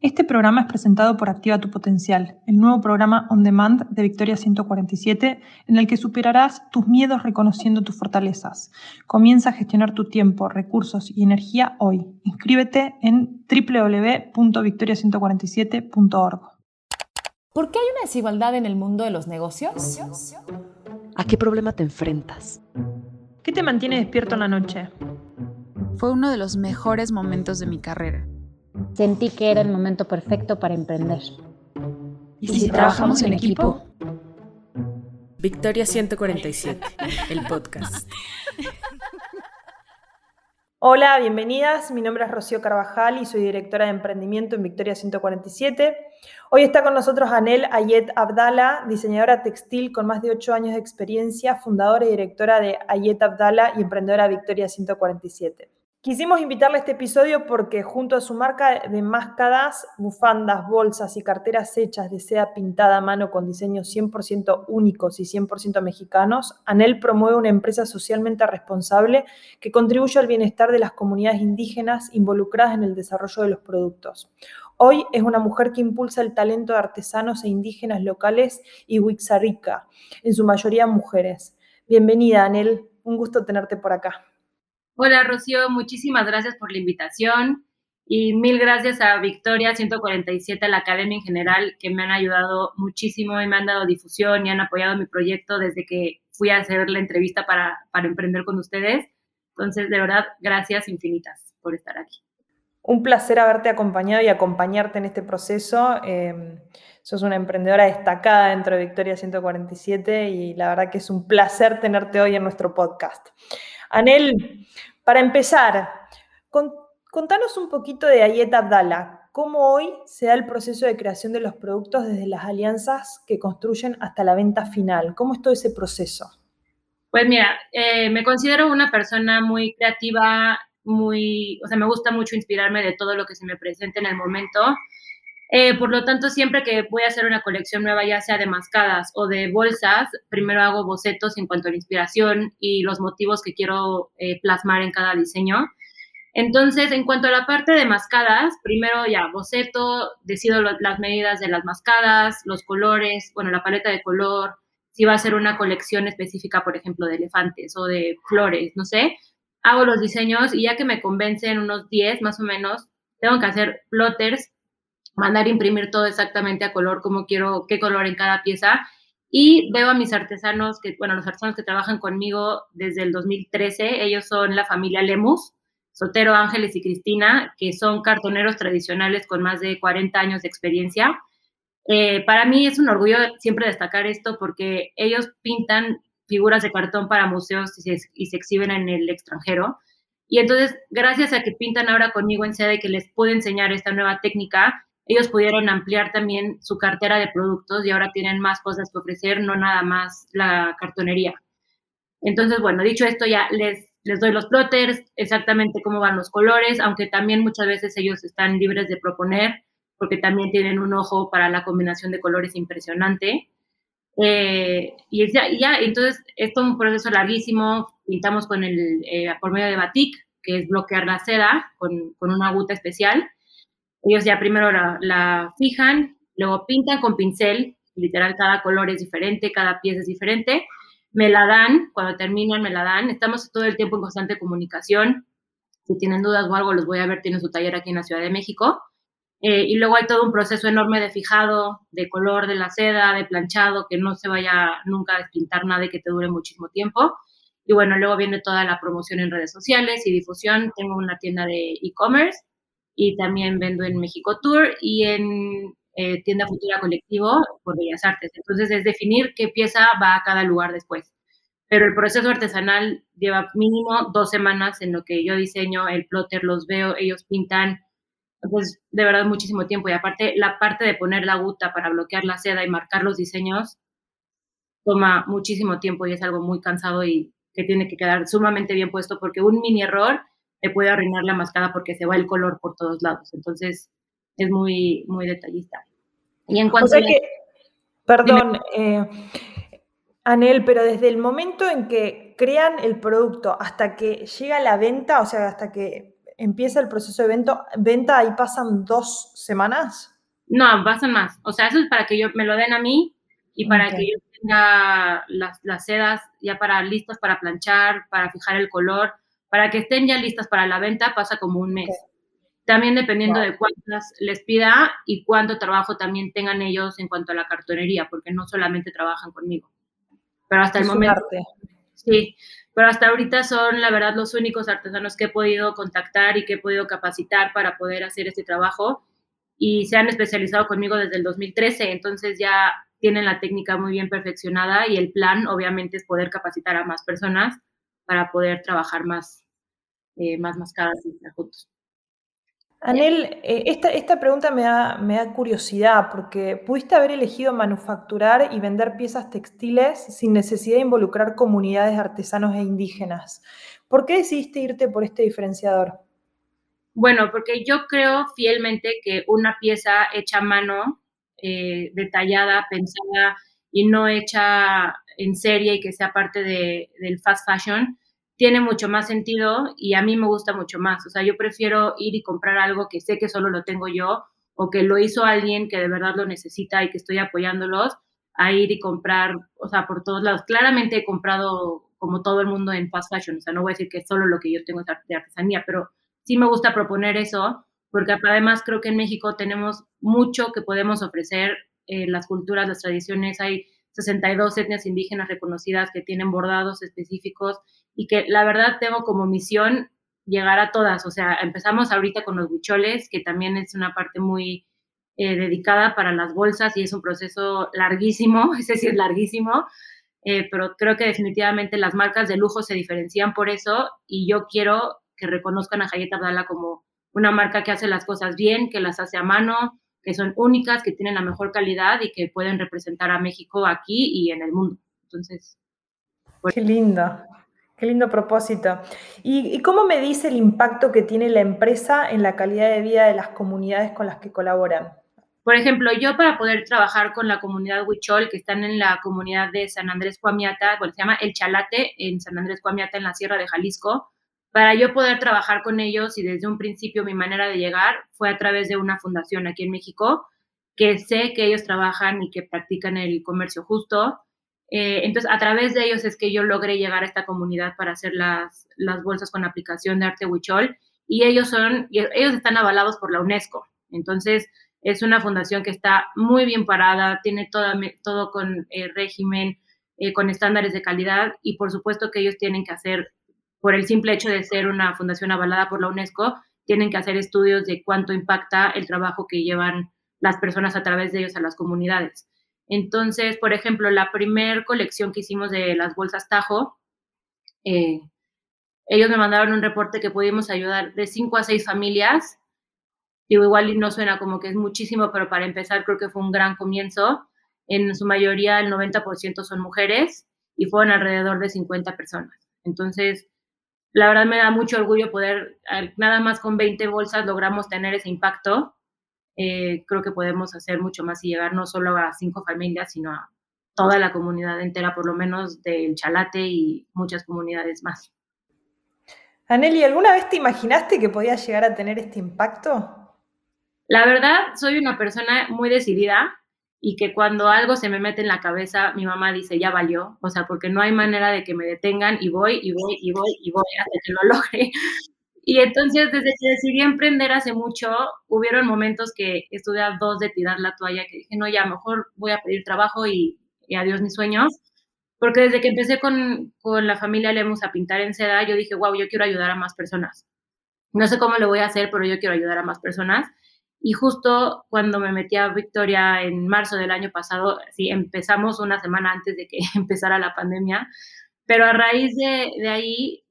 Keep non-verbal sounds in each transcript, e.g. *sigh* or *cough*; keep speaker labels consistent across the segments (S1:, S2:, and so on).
S1: Este programa es presentado por Activa tu Potencial, el nuevo programa on demand de Victoria 147, en el que superarás tus miedos reconociendo tus fortalezas. Comienza a gestionar tu tiempo, recursos y energía hoy. Inscríbete en www.victoria147.org.
S2: ¿Por qué hay una desigualdad en el mundo de los negocios?
S3: ¿A qué problema te enfrentas?
S1: ¿Qué te mantiene despierto en la noche?
S4: Fue uno de los mejores momentos de mi carrera
S5: Sentí que era el momento perfecto para emprender.
S2: ¿Y si trabajamos en equipo?
S3: Victoria 147, el podcast.
S1: Hola, bienvenidas. Mi nombre es Rocío Carvajal y soy directora de emprendimiento en Victoria 147. Hoy está con nosotros Anel Ayet Abdala, diseñadora textil con más de 8 años de experiencia, fundadora y directora de Ayet Abdala y emprendedora Victoria 147. Quisimos invitarle a este episodio porque junto a su marca de máscaras, bufandas, bolsas y carteras hechas de seda pintada a mano con diseños 100% únicos y 100% mexicanos, ANEL promueve una empresa socialmente responsable que contribuye al bienestar de las comunidades indígenas involucradas en el desarrollo de los productos. Hoy es una mujer que impulsa el talento de artesanos e indígenas locales y Wixarica, en su mayoría mujeres. Bienvenida, Anel. Un gusto tenerte por acá.
S6: Hola Rocío, muchísimas gracias por la invitación y mil gracias a Victoria 147, a la Academia en general, que me han ayudado muchísimo y me han dado difusión y han apoyado mi proyecto desde que fui a hacer la entrevista para, para emprender con ustedes. Entonces, de verdad, gracias infinitas por estar aquí.
S1: Un placer haberte acompañado y acompañarte en este proceso. Eh, sos una emprendedora destacada dentro de Victoria 147 y la verdad que es un placer tenerte hoy en nuestro podcast. Anel, para empezar, contanos un poquito de Ayet Abdala. ¿Cómo hoy se da el proceso de creación de los productos desde las alianzas que construyen hasta la venta final? ¿Cómo es todo ese proceso?
S6: Pues mira, eh, me considero una persona muy creativa, muy, o sea, me gusta mucho inspirarme de todo lo que se me presente en el momento. Eh, por lo tanto, siempre que voy a hacer una colección nueva, ya sea de mascadas o de bolsas, primero hago bocetos en cuanto a la inspiración y los motivos que quiero eh, plasmar en cada diseño. Entonces, en cuanto a la parte de mascadas, primero ya boceto, decido las medidas de las mascadas, los colores, bueno, la paleta de color, si va a ser una colección específica, por ejemplo, de elefantes o de flores, no sé, hago los diseños y ya que me convencen unos 10 más o menos, tengo que hacer plotters mandar imprimir todo exactamente a color, como quiero, qué color en cada pieza. Y veo a mis artesanos, que, bueno, los artesanos que trabajan conmigo desde el 2013, ellos son la familia Lemus, Sotero, Ángeles y Cristina, que son cartoneros tradicionales con más de 40 años de experiencia. Eh, para mí es un orgullo siempre destacar esto porque ellos pintan figuras de cartón para museos y se, y se exhiben en el extranjero. Y entonces, gracias a que pintan ahora conmigo en sede, que les puedo enseñar esta nueva técnica, ellos pudieron ampliar también su cartera de productos y ahora tienen más cosas que ofrecer, no nada más la cartonería. Entonces, bueno, dicho esto, ya les, les doy los plotters, exactamente cómo van los colores, aunque también muchas veces ellos están libres de proponer, porque también tienen un ojo para la combinación de colores impresionante. Eh, y ya, ya, entonces, esto es un proceso larguísimo, pintamos con el, eh, por medio de batik, que es bloquear la seda con, con una aguta especial, ellos ya primero la, fijan, luego pintan con pincel, literal cada color es diferente, cada pieza es diferente, me la dan, cuando terminan me la dan, estamos todo el tiempo en constante comunicación, si tienen dudas o algo los voy a ver, tienen su taller aquí en la Ciudad de México, eh, y luego hay todo un proceso enorme de fijado, de color de la seda, de planchado, que no se vaya nunca a despintar nada y que te dure muchísimo tiempo. Y bueno, luego viene toda la promoción en redes sociales y difusión. Tengo una tienda de e-commerce y también vendo en México Tour y en eh, Tienda Futura Colectivo por Bellas Artes. Entonces es definir qué pieza va a cada lugar después. Pero el proceso artesanal lleva mínimo dos semanas en lo que yo diseño, el plotter los veo, ellos pintan, pues de verdad muchísimo tiempo. Y aparte la parte de poner la guta para bloquear la seda y marcar los diseños toma muchísimo tiempo y es algo muy cansado y que tiene que quedar sumamente bien puesto porque un mini error te puede arruinar la mascada porque se va el color por todos lados. Entonces, es muy, muy detallista.
S1: Y en cuanto a que, perdón, eh, Anel, pero desde el momento en que crean el producto hasta que llega la venta, o sea, hasta que empieza el proceso de venta, venta ahí pasan dos semanas.
S6: No, pasan más. O sea, eso es para que yo me lo den a mí y para que yo tenga las, las sedas ya para listas para planchar, para fijar el color, para que estén ya listas para la venta, pasa como un mes. También dependiendo de cuántas les pida y cuánto trabajo también tengan ellos en cuanto a la cartonería, porque no solamente trabajan conmigo. Pero hasta el momento. Sí, pero hasta ahorita son, la verdad, los únicos artesanos que he podido contactar y que he podido capacitar para poder hacer este trabajo y se han especializado conmigo desde el 2013, entonces ya tienen la técnica muy bien perfeccionada y el plan obviamente es poder capacitar a más personas para poder trabajar más, eh, más mascadas y juntos.
S1: Anel, eh, esta, esta, pregunta me da, me da curiosidad porque pudiste haber elegido manufacturar y vender piezas textiles sin necesidad de involucrar comunidades de artesanos e indígenas. ¿Por qué decidiste irte por este diferenciador?
S6: Bueno, porque yo creo fielmente que una pieza hecha a mano, eh, detallada, pensada y no hecha en serie y que sea parte de, del fast fashion, tiene mucho más sentido y a mí me gusta mucho más. O sea, yo prefiero ir y comprar algo que sé que solo lo tengo yo o que lo hizo alguien que de verdad lo necesita y que estoy apoyándolos, a ir y comprar, o sea, por todos lados. Claramente he comprado como todo el mundo en fast fashion, o sea, no voy a decir que solo lo que yo tengo es de artesanía, pero sí me gusta proponer eso, porque además creo que en México tenemos mucho que podemos ofrecer, eh, las culturas, las tradiciones, hay 62 etnias indígenas reconocidas que tienen bordados específicos y que la verdad tengo como misión llegar a todas. O sea, empezamos ahorita con los bucholes, que también es una parte muy eh, dedicada para las bolsas y es un proceso larguísimo, *laughs* es larguísimo, eh, pero creo que definitivamente las marcas de lujo se diferencian por eso y yo quiero que reconozcan a Hayet Abdala como una marca que hace las cosas bien, que las hace a mano, que son únicas, que tienen la mejor calidad y que pueden representar a México aquí y en el mundo. Entonces,
S1: pues qué lindo. Qué lindo propósito. ¿Y, cómo me dice el impacto que tiene la empresa en la calidad de vida de las comunidades con las que colaboran?
S6: Por ejemplo, yo para poder trabajar con la comunidad Huichol, que están en la comunidad de San Andrés Cuamiata, bueno, se llama El Chalate, en San Andrés Cuamiata, en la Sierra de Jalisco, para yo poder trabajar con ellos y desde un principio mi manera de llegar fue a través de una fundación aquí en México, que sé que ellos trabajan y que practican el comercio justo, eh, entonces, a través de ellos es que yo logré llegar a esta comunidad para hacer las, las bolsas con aplicación de arte huichol y ellos son, ellos están avalados por la UNESCO. Entonces, es una fundación que está muy bien parada, tiene todo, todo con eh, régimen, eh, con estándares de calidad y por supuesto que ellos tienen que hacer, por el simple hecho de ser una fundación avalada por la UNESCO, tienen que hacer estudios de cuánto impacta el trabajo que llevan las personas a través de ellos a las comunidades. Entonces, por ejemplo, la primer colección que hicimos de las bolsas Tajo, eh, ellos me mandaron un reporte que pudimos ayudar de cinco a seis familias. Digo, igual no suena como que es muchísimo, pero para empezar creo que fue un gran comienzo. En su mayoría, el 90% son mujeres y fueron alrededor de 50 personas. Entonces, la verdad me da mucho orgullo poder, nada más con 20 bolsas logramos tener ese impacto eh, creo que podemos hacer mucho más y llegar no solo a cinco familias, sino a toda la comunidad entera, por lo menos del Chalate y muchas comunidades más.
S1: Aneli, ¿alguna vez te imaginaste que podía llegar a tener este impacto?
S6: La verdad, soy una persona muy decidida y que cuando algo se me mete en la cabeza, mi mamá dice, ya valió, o sea, porque no hay manera de que me detengan y voy y voy y voy y voy hasta que lo *laughs* logre. Y entonces, desde que decidí emprender hace mucho, hubieron momentos que estuve a dos de tirar la toalla, que dije, no, ya, mejor voy a pedir trabajo y, adiós mis sueños. Porque desde que empecé con, con la familia Lemus a pintar en seda, yo dije, wow, yo quiero ayudar a más personas. No sé cómo lo voy a hacer, pero yo quiero ayudar a más personas. Y justo cuando me metí a Victoria en marzo del año pasado, sí, empezamos una semana antes de que *laughs* empezara la pandemia, pero a raíz de, de ahí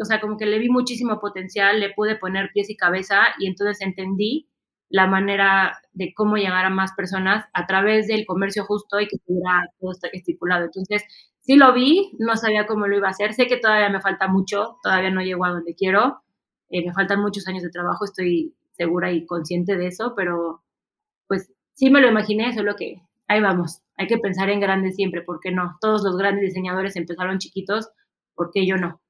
S6: o sea, como que le vi muchísimo potencial, le pude poner pies y cabeza y entonces entendí la manera de cómo llegar a más personas a través del comercio justo y que estuviera todo estipulado. Entonces, sí lo vi, no sabía cómo lo iba a hacer, sé que todavía me falta mucho, todavía no llego a donde quiero, eh, me faltan muchos años de trabajo, estoy segura y consciente de eso, pero pues sí me lo imaginé, solo que ahí vamos, hay que pensar en grande siempre, ¿por qué no? Todos los grandes diseñadores empezaron chiquitos, ¿por qué yo no?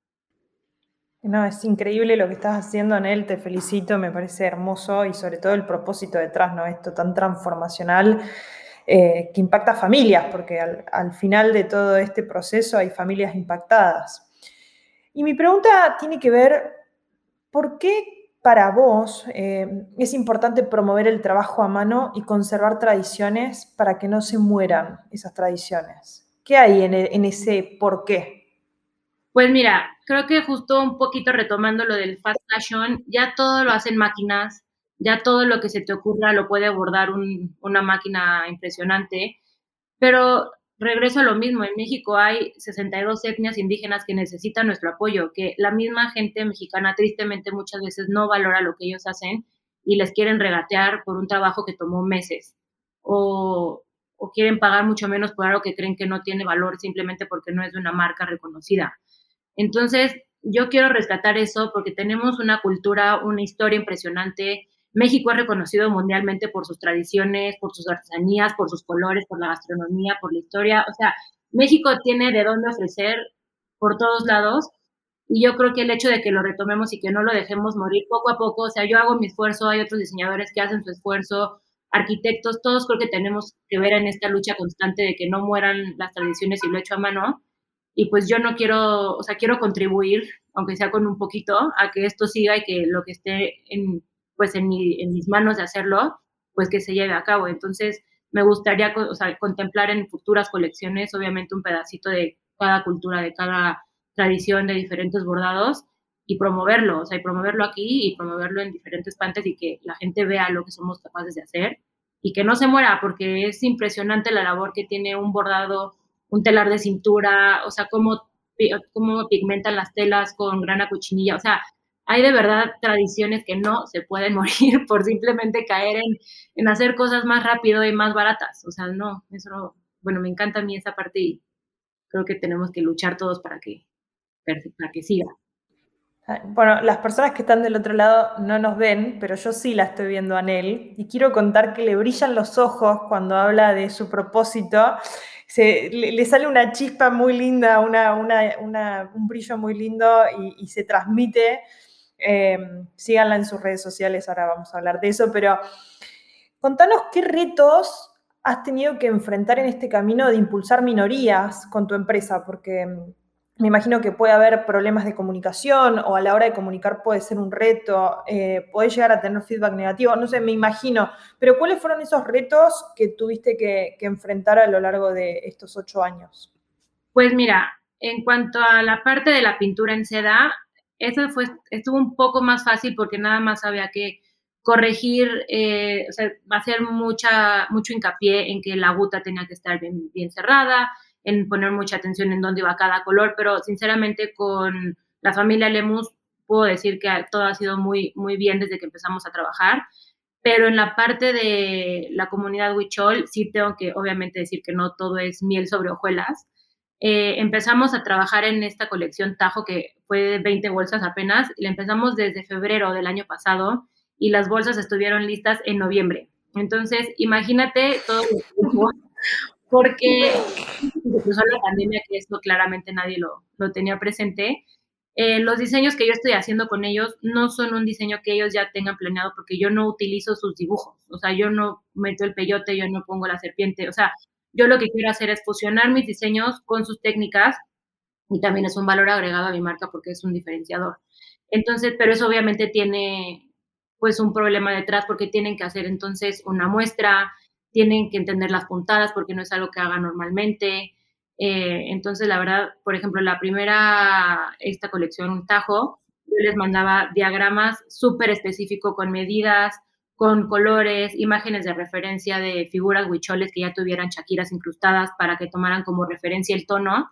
S1: No, es increíble lo que estás haciendo, Anel, te felicito, me parece hermoso y sobre todo el propósito detrás, ¿no? Esto tan transformacional eh, que impacta a familias, porque al, final de todo este proceso hay familias impactadas. Y mi pregunta tiene que ver, ¿por qué para vos eh, es importante promover el trabajo a mano y conservar tradiciones para que no se mueran esas tradiciones? ¿Qué hay en, en ese por qué?
S6: Pues mira, creo que justo un poquito retomando lo del fast fashion, ya todo lo hacen máquinas, ya todo lo que se te ocurra lo puede abordar una máquina impresionante, pero regreso a lo mismo, en México hay 62 etnias indígenas que necesitan nuestro apoyo, que la misma gente mexicana tristemente muchas veces no valora lo que ellos hacen y les quieren regatear por un trabajo que tomó meses o, quieren pagar mucho menos por algo que creen que no tiene valor simplemente porque no es de una marca reconocida. Entonces, yo quiero rescatar eso porque tenemos una cultura, una historia impresionante. México es reconocido mundialmente por sus tradiciones, por sus artesanías, por sus colores, por la gastronomía, por la historia. O sea, México tiene de dónde ofrecer por todos lados. Y yo creo que el hecho de que lo retomemos y que no lo dejemos morir poco a poco, o sea, yo hago mi esfuerzo, hay otros diseñadores que hacen su esfuerzo, arquitectos, todos creo que tenemos que ver en esta lucha constante de que no mueran las tradiciones y lo hecho a mano y pues yo no quiero, o sea, quiero contribuir, aunque sea con un poquito, a que esto siga y que lo que esté en, pues en, mis manos de hacerlo, pues que se lleve a cabo. Entonces, me gustaría o sea, contemplar en futuras colecciones, obviamente, un pedacito de cada cultura, de cada tradición, de diferentes bordados y promoverlo, o sea, y promoverlo aquí y promoverlo en diferentes partes y que la gente vea lo que somos capaces de hacer y que no se muera, porque es impresionante la labor que tiene un bordado un telar de cintura, o sea, cómo, cómo pigmentan las telas con grana cochinilla, o sea, hay de verdad tradiciones que no se pueden *laughs* morir por simplemente caer en, en, hacer cosas más rápido y más baratas. O sea, no, eso, bueno, me encanta a mí esa parte y creo que tenemos que luchar todos para que, para que siga.
S1: Bueno, las personas que están del otro lado no nos ven, pero yo sí la estoy viendo a Nel y quiero contar que le brillan los ojos cuando habla de su propósito le, sale una chispa muy linda, un brillo muy lindo y, se transmite. Eh, síganla en sus redes sociales, ahora vamos a hablar de eso, pero contanos qué retos has tenido que enfrentar en este camino de impulsar minorías con tu empresa, porque me imagino que puede haber problemas de comunicación o a la hora de comunicar puede ser un reto, eh, puede llegar a tener feedback negativo, no sé, me imagino, pero ¿cuáles fueron esos retos que tuviste que, enfrentar a lo largo de estos ocho años?
S6: Pues mira, en cuanto a la parte de la pintura en seda, eso fue, estuvo un poco más fácil porque nada más había que corregir, eh, o sea, hacer mucha, mucho hincapié en que la aguta tenía que estar bien, bien cerrada, en poner mucha atención en dónde iba cada color, pero sinceramente con la familia Lemus puedo decir que todo ha sido muy, muy bien desde que empezamos a trabajar, pero en la parte de la comunidad Huichol sí tengo que obviamente decir que no todo es miel sobre hojuelas. Eh, empezamos a trabajar en esta colección Tajo, que fue de 20 bolsas apenas, y la empezamos desde febrero del año pasado y las bolsas estuvieron listas en noviembre. Entonces, imagínate todo *laughs* porque incluso la pandemia, que esto claramente nadie lo, lo tenía presente, eh, los diseños que yo estoy haciendo con ellos no son un diseño que ellos ya tengan planeado porque yo no utilizo sus dibujos, o sea, yo no meto el peyote, yo no pongo la serpiente, o sea, yo lo que quiero hacer es fusionar mis diseños con sus técnicas y también es un valor agregado a mi marca porque es un diferenciador. Entonces, pero eso obviamente tiene pues un problema detrás porque tienen que hacer entonces una muestra, tienen que entender las puntadas porque no es algo que haga normalmente. Eh, entonces, la verdad, por ejemplo, la primera, esta colección, un tajo, yo les mandaba diagramas súper específicos con medidas, con colores, imágenes de referencia de figuras huicholes que ya tuvieran chaquiras incrustadas para que tomaran como referencia el tono.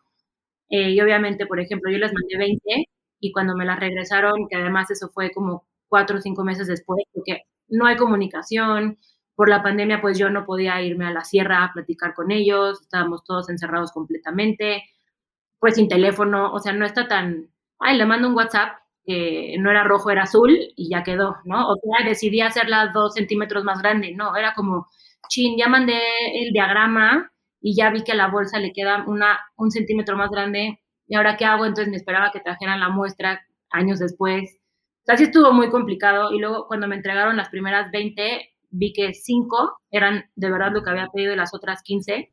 S6: Eh, y obviamente, por ejemplo, yo les mandé 20 y cuando me las regresaron, que además eso fue como cuatro o cinco meses después, porque no hay comunicación, por la pandemia, pues yo no podía irme a la sierra a platicar con ellos, estábamos todos encerrados completamente, pues sin teléfono, o sea, no está tan, ay, le mando un WhatsApp que no era rojo, era azul y ya quedó, ¿no? O sea, decidí hacerla dos centímetros más grande, no, era como, chin, ya mandé el diagrama y ya vi que a la bolsa le queda una, un centímetro más grande y ahora qué hago, entonces me esperaba que trajeran la muestra años después. O sea, sí estuvo muy complicado y luego cuando me entregaron las primeras 20, vi que 5 eran de verdad lo que había pedido y las otras 15.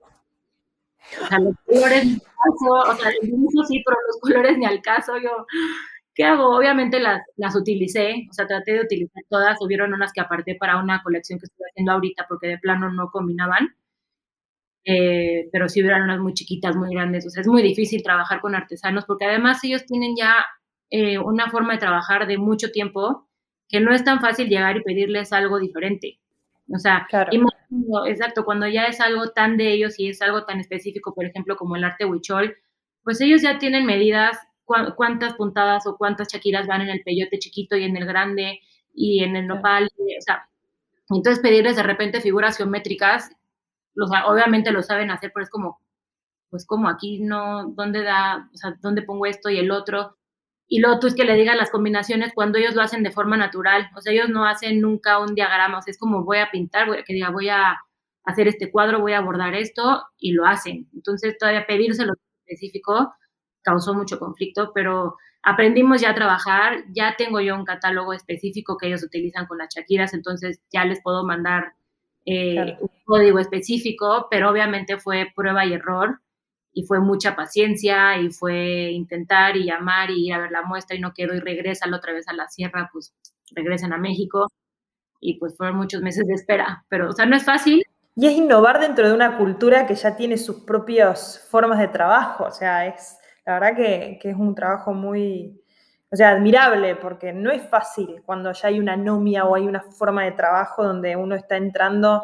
S6: O sea, los colores ni al caso, o sea, el dibujo sí, pero los *laughs* colores ni al caso. Yo, ¿qué hago? Obviamente las, las utilicé, o sea, traté de utilizar todas. Hubieron unas que aparté para una colección que estoy haciendo ahorita porque de plano no combinaban. Eh, pero sí hubieron unas muy chiquitas, muy grandes. O sea, es muy difícil trabajar con artesanos porque además ellos tienen ya eh, una forma de trabajar de mucho tiempo que no es tan fácil llegar y pedirles algo diferente. O sea, exacto, cuando ya es algo tan de ellos y es algo tan específico, por ejemplo, como el arte huichol, pues ellos ya tienen medidas, cuántas puntadas o cuántas chaquiras van en el peyote chiquito y en el grande y en el nopal, o sea, entonces pedirles de repente figuras geométricas, los, obviamente lo saben hacer, pero es como, pues como aquí no, ¿dónde da, o sea, dónde pongo esto y el otro? y luego tú es que le digas las combinaciones cuando ellos lo hacen de forma natural, o sea, ellos no hacen nunca un diagrama, o sea, es como voy a pintar, voy a, que diga, voy a hacer este cuadro, voy a abordar esto, y lo hacen. Entonces, todavía pedírselo específico causó mucho conflicto, pero aprendimos ya a trabajar, ya tengo yo un catálogo específico que ellos utilizan con las Shakiras, entonces ya les puedo mandar eh, un código específico, pero obviamente fue prueba y error y fue mucha paciencia y fue intentar y llamar y ir a ver la muestra y no quedó y regresa otra vez a la sierra, pues regresan a México. Y pues fueron muchos meses de espera, pero o sea, no es fácil.
S1: Y es innovar dentro de una cultura que ya tiene sus propias formas de trabajo, o sea, es la verdad que, es un trabajo muy, o sea, admirable, porque no es fácil cuando ya hay una nomia o hay una forma de trabajo donde uno está entrando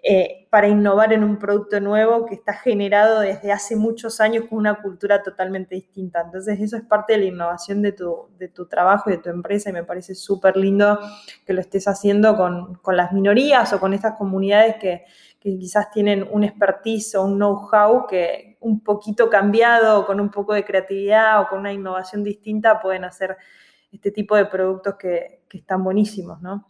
S1: eh, para innovar en un producto nuevo que está generado desde hace muchos años con una cultura totalmente distinta. Entonces eso es parte de la innovación de tu, de tu trabajo y de tu empresa y me parece súper lindo que lo estés haciendo con, con, las minorías o con estas comunidades que, que quizás tienen un expertise o un know-how que un poquito cambiado, con un poco de creatividad o con una innovación distinta pueden hacer este tipo de productos que, están buenísimos, ¿no?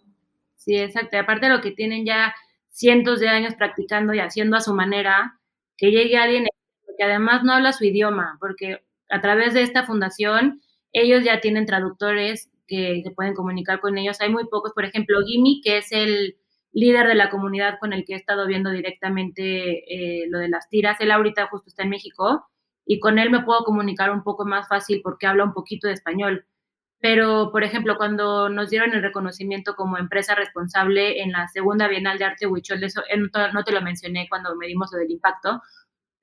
S6: Sí, exacto. Aparte lo que tienen ya cientos de años practicando y haciendo a su manera, que llegue alguien que además no habla su idioma, porque a través de esta fundación ellos ya tienen traductores que se pueden comunicar con ellos. Hay muy pocos, por ejemplo, Gimme, que es el líder de la comunidad con el que he estado viendo directamente eh, lo de las tiras. Él ahorita justo está en México y con él me puedo comunicar un poco más fácil porque habla un poquito de español. Pero, por ejemplo, cuando nos dieron el reconocimiento como empresa responsable en la segunda Bienal de Arte Huichol, eso no te lo mencioné cuando medimos lo del impacto,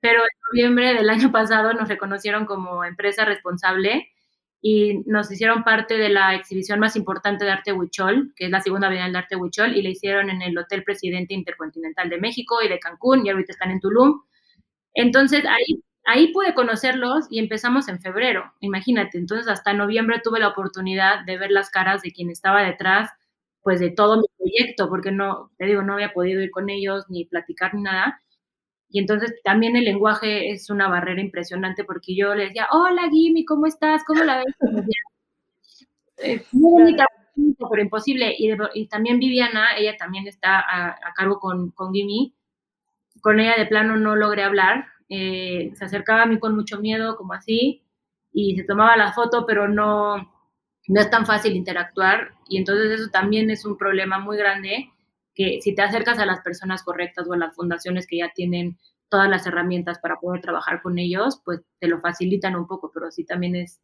S6: pero en noviembre del año pasado nos reconocieron como empresa responsable y nos hicieron parte de la exhibición más importante de arte huichol, que es la segunda Bienal de Arte Huichol, y la hicieron en el Hotel Presidente Intercontinental de México y de Cancún, y ahorita están en Tulum. Entonces ahí ahí pude conocerlos y empezamos en febrero, imagínate. Entonces hasta noviembre tuve la oportunidad de ver las caras de quien estaba detrás, pues de todo mi proyecto, porque no, te digo, no había podido ir con ellos ni platicar ni nada. Y entonces también el lenguaje es una barrera impresionante porque yo le decía, hola Jimmy, ¿cómo estás? ¿Cómo la ves? Eh, *laughs* muy bonita, pero imposible. Y, también Viviana, ella también está a, a cargo con, con Jimmy. Con ella de plano no logré hablar, eh, se acercaba a mí con mucho miedo, como así, y se tomaba la foto, pero no, no es tan fácil interactuar. Y entonces eso también es un problema muy grande, que si te acercas a las personas correctas o a las fundaciones que ya tienen todas las herramientas para poder trabajar con ellos, pues te lo facilitan un poco, pero sí también es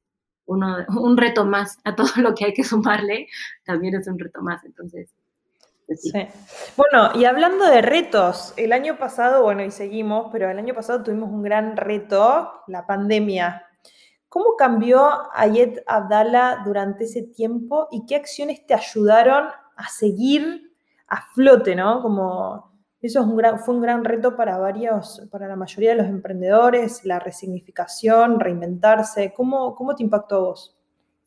S6: uno, *laughs* un reto más a todo lo que hay que sumarle, también es un reto más. Entonces,
S1: Sí. Bueno, y hablando de retos, el año pasado, bueno, y seguimos, pero el año pasado tuvimos un gran reto, la pandemia. ¿Cómo cambió Ayet Abdala durante ese tiempo y qué acciones te ayudaron a seguir a flote, ¿no? Como eso es un gran, fue un gran reto para varios, para la mayoría de los emprendedores, la resignificación, reinventarse. ¿Cómo, cómo te impactó a vos?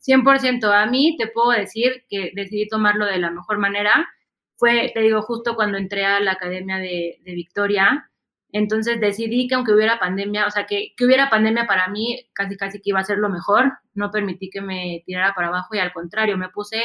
S6: 100%. A mí te puedo decir que decidí tomarlo de la mejor manera fue, te digo, justo cuando entré a la Academia de, Victoria. Entonces decidí que aunque hubiera pandemia, o sea, que, que, hubiera pandemia para mí, casi casi que iba a ser lo mejor. No permití que me tirara para abajo y al contrario, me puse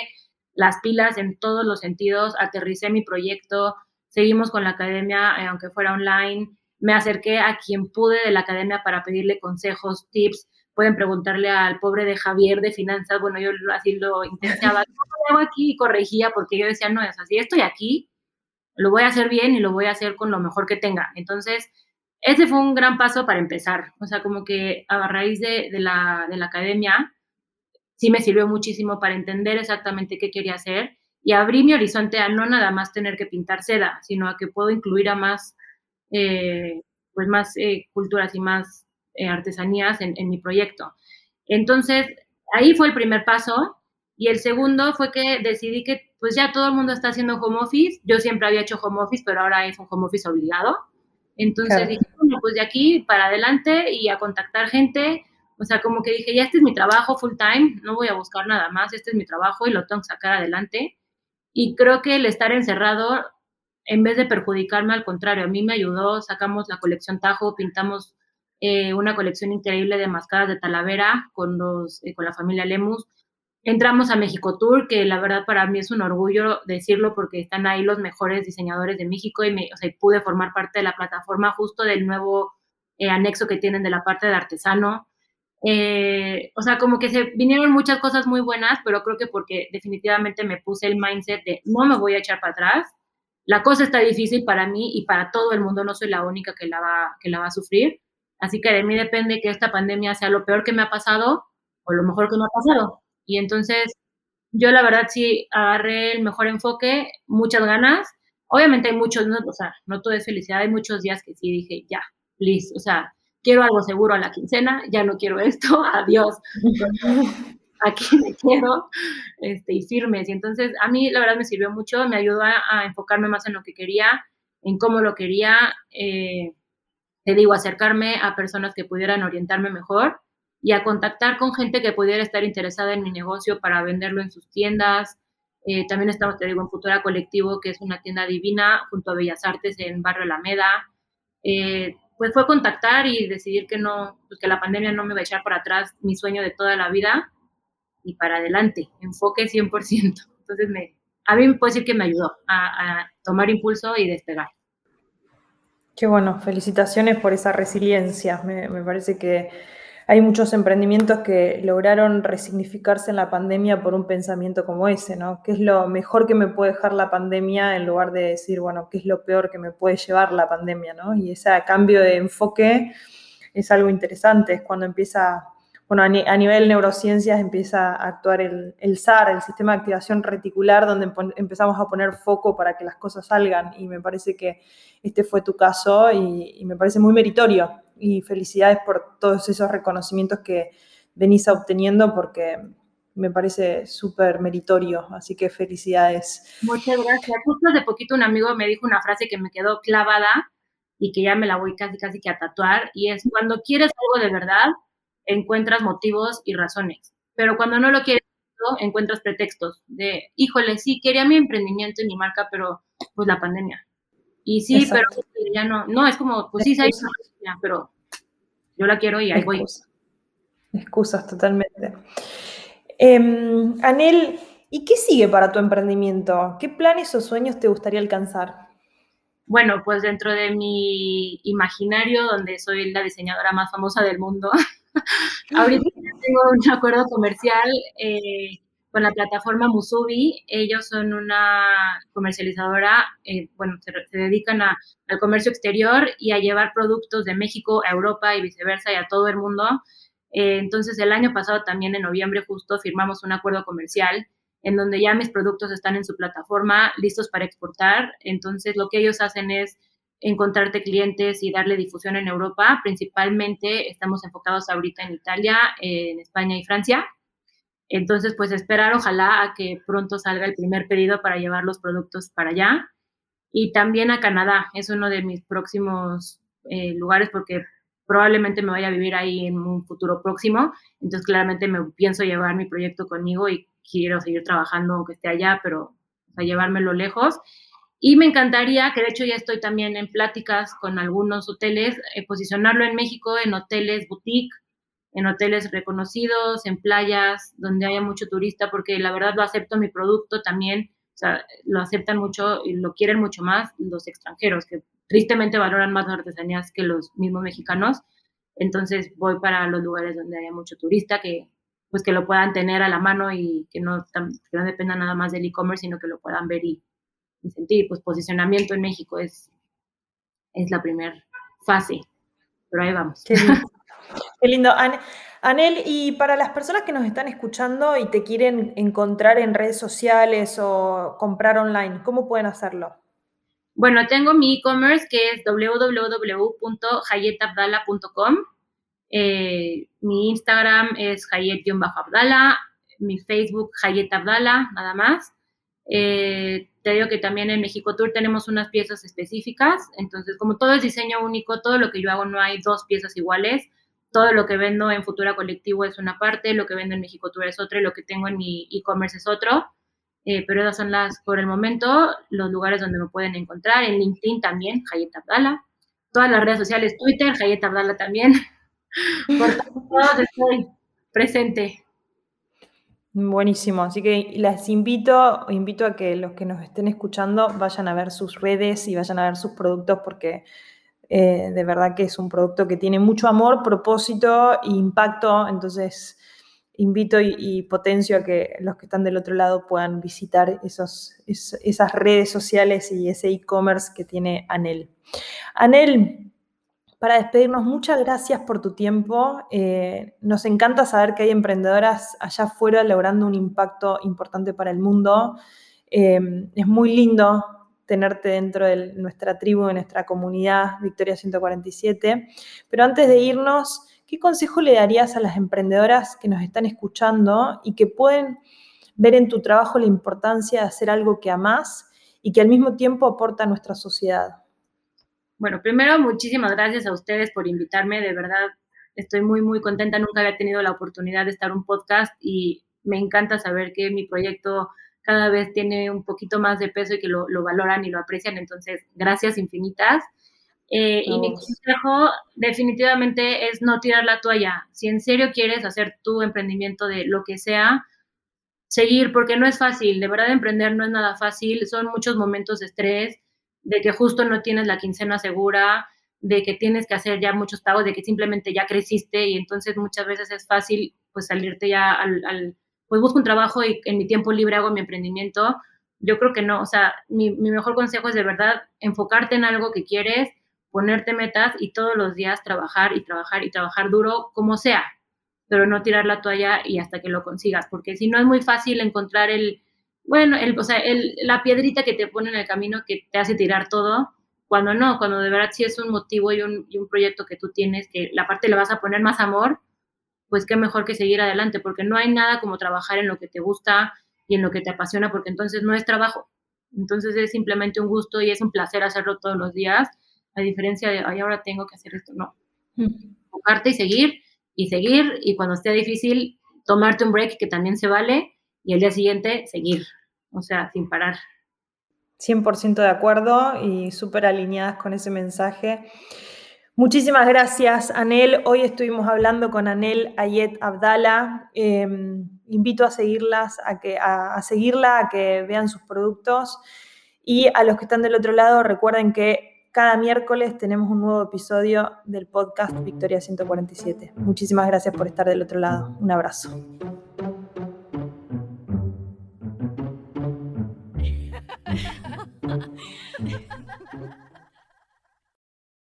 S6: las pilas en todos los sentidos, aterricé mi proyecto, seguimos con la academia, eh, aunque fuera online, me acerqué a quien pude de la academia para pedirle consejos, tips, pueden preguntarle al pobre de Javier de finanzas, bueno, yo así lo intentaba, *laughs* ¿cómo hago aquí? Y corregía porque yo decía, no, es así, estoy aquí, lo voy a hacer bien y lo voy a hacer con lo mejor que tenga. Entonces, ese fue un gran paso para empezar. O sea, como que a raíz de, la, de la academia, sí me sirvió muchísimo para entender exactamente qué quería hacer y abrí mi horizonte a no nada más tener que pintar seda, sino a que puedo incluir a más, eh, pues más eh, culturas y más eh, artesanías en, en mi proyecto. Entonces, ahí fue el primer paso. Y el segundo fue que decidí que pues ya todo el mundo está haciendo home office. Yo siempre había hecho home office, pero ahora es un home office obligado. Entonces dije, bueno, pues de aquí para adelante y a contactar gente. O sea, como que dije, ya este es mi trabajo full time, no voy a buscar nada más, este es mi trabajo y lo tengo que sacar adelante. Y creo que el estar encerrado, en vez de perjudicarme, al contrario, a mí me ayudó, sacamos la colección Tajo, pintamos eh, una colección increíble de mascadas de Talavera con, los, eh, con la familia Lemus. Entramos a México Tour, que la verdad para mí es un orgullo decirlo porque están ahí los mejores diseñadores de México y me, o sea, pude formar parte de la plataforma justo del nuevo eh, anexo que tienen de la parte de artesano. Eh, o sea, como que se vinieron muchas cosas muy buenas, pero creo que porque definitivamente me puse el mindset de no me voy a echar para atrás. La cosa está difícil para mí y para todo el mundo, no soy la única que la va, que la va a sufrir. Así que de mí depende que esta pandemia sea lo peor que me ha pasado o lo mejor que me ha pasado. Y entonces yo la verdad sí agarré el mejor enfoque, muchas ganas. Obviamente hay muchos, no, o sea, no todo es felicidad, hay muchos días que sí dije, ya, please, o sea, quiero algo seguro a la quincena, ya no quiero esto, *laughs* adiós. Aquí me quiero este, y firmes. Y entonces a mí la verdad me sirvió mucho, me ayudó a, enfocarme más en lo que quería, en cómo lo quería, eh, te digo, acercarme a personas que pudieran orientarme mejor y a contactar con gente que pudiera estar interesada en mi negocio para venderlo en sus tiendas. Eh, también estamos, te digo, en Futura Colectivo, que es una tienda divina junto a Bellas Artes en Barrio Alameda. Eh, pues fue contactar y decidir que no, pues que la pandemia no me iba a echar para atrás mi sueño de toda la vida y para adelante, enfoque 100%. Entonces, me, a mí me puede decir que me ayudó a, a tomar impulso y despegar.
S1: Qué bueno, felicitaciones por esa resiliencia. Me, me parece que hay muchos emprendimientos que lograron resignificarse en la pandemia por un pensamiento como ese, ¿no? ¿Qué es lo mejor que me puede dejar la pandemia en lugar de decir, bueno, qué es lo peor que me puede llevar la pandemia, ¿no? Y ese cambio de enfoque es algo interesante, es cuando empieza, bueno, a, nivel neurociencias empieza a actuar el, SAR, el sistema de activación reticular, donde empezamos a poner foco para que las cosas salgan. Y me parece que este fue tu caso y, y me parece muy meritorio y felicidades por todos esos reconocimientos que venís obteniendo porque me parece súper meritorio, así que felicidades.
S6: Muchas gracias. Justo hace poquito un amigo me dijo una frase que me quedó clavada y que ya me la voy casi casi que a tatuar y es cuando quieres algo de verdad, encuentras motivos y razones, pero cuando no lo quieres, encuentras pretextos de, híjole, sí, quería mi emprendimiento y mi marca, pero pues la pandemia. Y sí, pero ya no, no, es como, pues sí, pero yo la quiero y ahí voy.
S1: Excusas, totalmente. Em, Anel, ¿y qué sigue para tu emprendimiento? ¿Qué planes o sueños te gustaría alcanzar?
S6: Bueno, pues dentro de mi imaginario, donde soy la diseñadora más famosa del mundo, *laughs* ahorita tengo un acuerdo comercial eh, con la plataforma Musubi. Ellos son una comercializadora, eh, bueno, se, dedican a, al comercio exterior y a llevar productos de México a Europa y viceversa y a todo el mundo. Eh, entonces, el año pasado, también en noviembre, justo firmamos un acuerdo comercial en donde ya mis productos están en su plataforma listos para exportar. Entonces, lo que ellos hacen es encontrarte clientes y darle difusión en Europa. Principalmente estamos enfocados ahorita en Italia, en España y Francia. Entonces, pues esperar ojalá a que pronto salga el primer pedido para llevar los productos para allá. Y también a Canadá, es uno de mis próximos eh, lugares porque probablemente me vaya a vivir ahí en un futuro próximo. Entonces, claramente me pienso llevar mi proyecto conmigo y quiero seguir trabajando aunque esté allá, pero o llevármelo lejos. Y me encantaría, que de hecho ya estoy también en pláticas con algunos hoteles, eh, posicionarlo en México en hoteles boutique en hoteles reconocidos, en playas donde haya mucho turista, porque la verdad lo acepto mi producto también, o sea, lo aceptan mucho y lo quieren mucho más los extranjeros, que tristemente valoran más las artesanías que los mismos mexicanos. Entonces voy para los lugares donde haya mucho turista que pues que lo puedan tener a la mano y que no, que no dependa nada más del e-commerce, sino que lo puedan ver y, sentir. Pues posicionamiento en México es, es la primera fase, pero ahí vamos.
S1: Qué lindo. *laughs* Qué lindo. Anel, y para las personas que nos están escuchando y te quieren encontrar en redes sociales o comprar online, ¿cómo pueden hacerlo?
S6: Bueno, tengo mi e-commerce que es www.hayetabdala.com eh, mi Instagram es Hayet-Abdala, mi Facebook Hayet Abdala, nada más. Eh, te digo que también en México Tour tenemos unas piezas específicas, entonces como todo es diseño único, todo lo que yo hago no hay dos piezas iguales, todo lo que vendo en Futura Colectivo es una parte, lo que vendo en México Tour es otra y lo que tengo en mi e-commerce es otro, eh, pero esas son las, por el momento, los lugares donde me pueden encontrar, en LinkedIn también, Hayet Abdala, todas las redes sociales, Twitter, Hayet Abdala también, *laughs* Por todos estoy presente.
S1: Buenísimo, así que les invito, invito a que los que nos estén escuchando vayan a ver sus redes y vayan a ver sus productos porque eh, de verdad que es un producto que tiene mucho amor, propósito e impacto, entonces invito y, potencio a que los que están del otro lado puedan visitar esas redes sociales y ese e-commerce que tiene Anel. Anel, para despedirnos, muchas gracias por tu tiempo. Eh, nos encanta saber que hay emprendedoras allá afuera logrando un impacto importante para el mundo. Eh, es muy lindo tenerte dentro de nuestra tribu, de nuestra comunidad Victoria 147. Pero antes de irnos, ¿qué consejo le darías a las emprendedoras que nos están escuchando y que pueden ver en tu trabajo la importancia de hacer algo que amas y que al mismo tiempo aporta a nuestra sociedad?
S6: Bueno, primero, muchísimas gracias a ustedes por invitarme. De verdad, estoy muy, muy contenta. Nunca había tenido la oportunidad de estar en un podcast y me encanta saber que mi proyecto cada vez tiene un poquito más de peso y que lo, valoran y lo aprecian. Entonces, gracias infinitas. Eh, y mi consejo definitivamente es no tirar la toalla. Si en serio quieres hacer tu emprendimiento de lo que sea, seguir, porque no es fácil. De verdad, emprender no es nada fácil. Son muchos momentos de estrés de que justo no tienes la quincena segura, de que tienes que hacer ya muchos pagos, de que simplemente ya creciste y entonces muchas veces es fácil pues salirte ya al, pues busco un trabajo y en mi tiempo libre hago mi emprendimiento. Yo creo que no, o sea, mi, mi mejor consejo es de verdad enfocarte en algo que quieres, ponerte metas y todos los días trabajar y trabajar y trabajar duro como sea, pero no tirar la toalla y hasta que lo consigas, porque si no es muy fácil encontrar el, bueno, el, o sea, el, la piedrita que te pone en el camino que te hace tirar todo, cuando no, cuando de verdad sí es un motivo y un, y un proyecto que tú tienes, que la parte le vas a poner más amor, pues qué mejor que seguir adelante, porque no hay nada como trabajar en lo que te gusta y en lo que te apasiona, porque entonces no es trabajo, entonces es simplemente un gusto y es un placer hacerlo todos los días, a diferencia de, ay, ahora tengo que hacer esto, no. Enfocarte y seguir, y seguir, y cuando esté difícil, tomarte un break, que también se vale, y el día siguiente seguir, o sea, sin parar.
S1: 100% de acuerdo y súper alineadas con ese mensaje. Muchísimas gracias, Anel. Hoy estuvimos hablando con Anel Ayet Abdala. Em, invito a seguirlas, a, que, a, seguirla, a que vean sus productos. Y a los que están del otro lado, recuerden que cada miércoles tenemos un nuevo episodio del podcast Victoria 147. Muchísimas gracias por estar del otro lado. Un abrazo.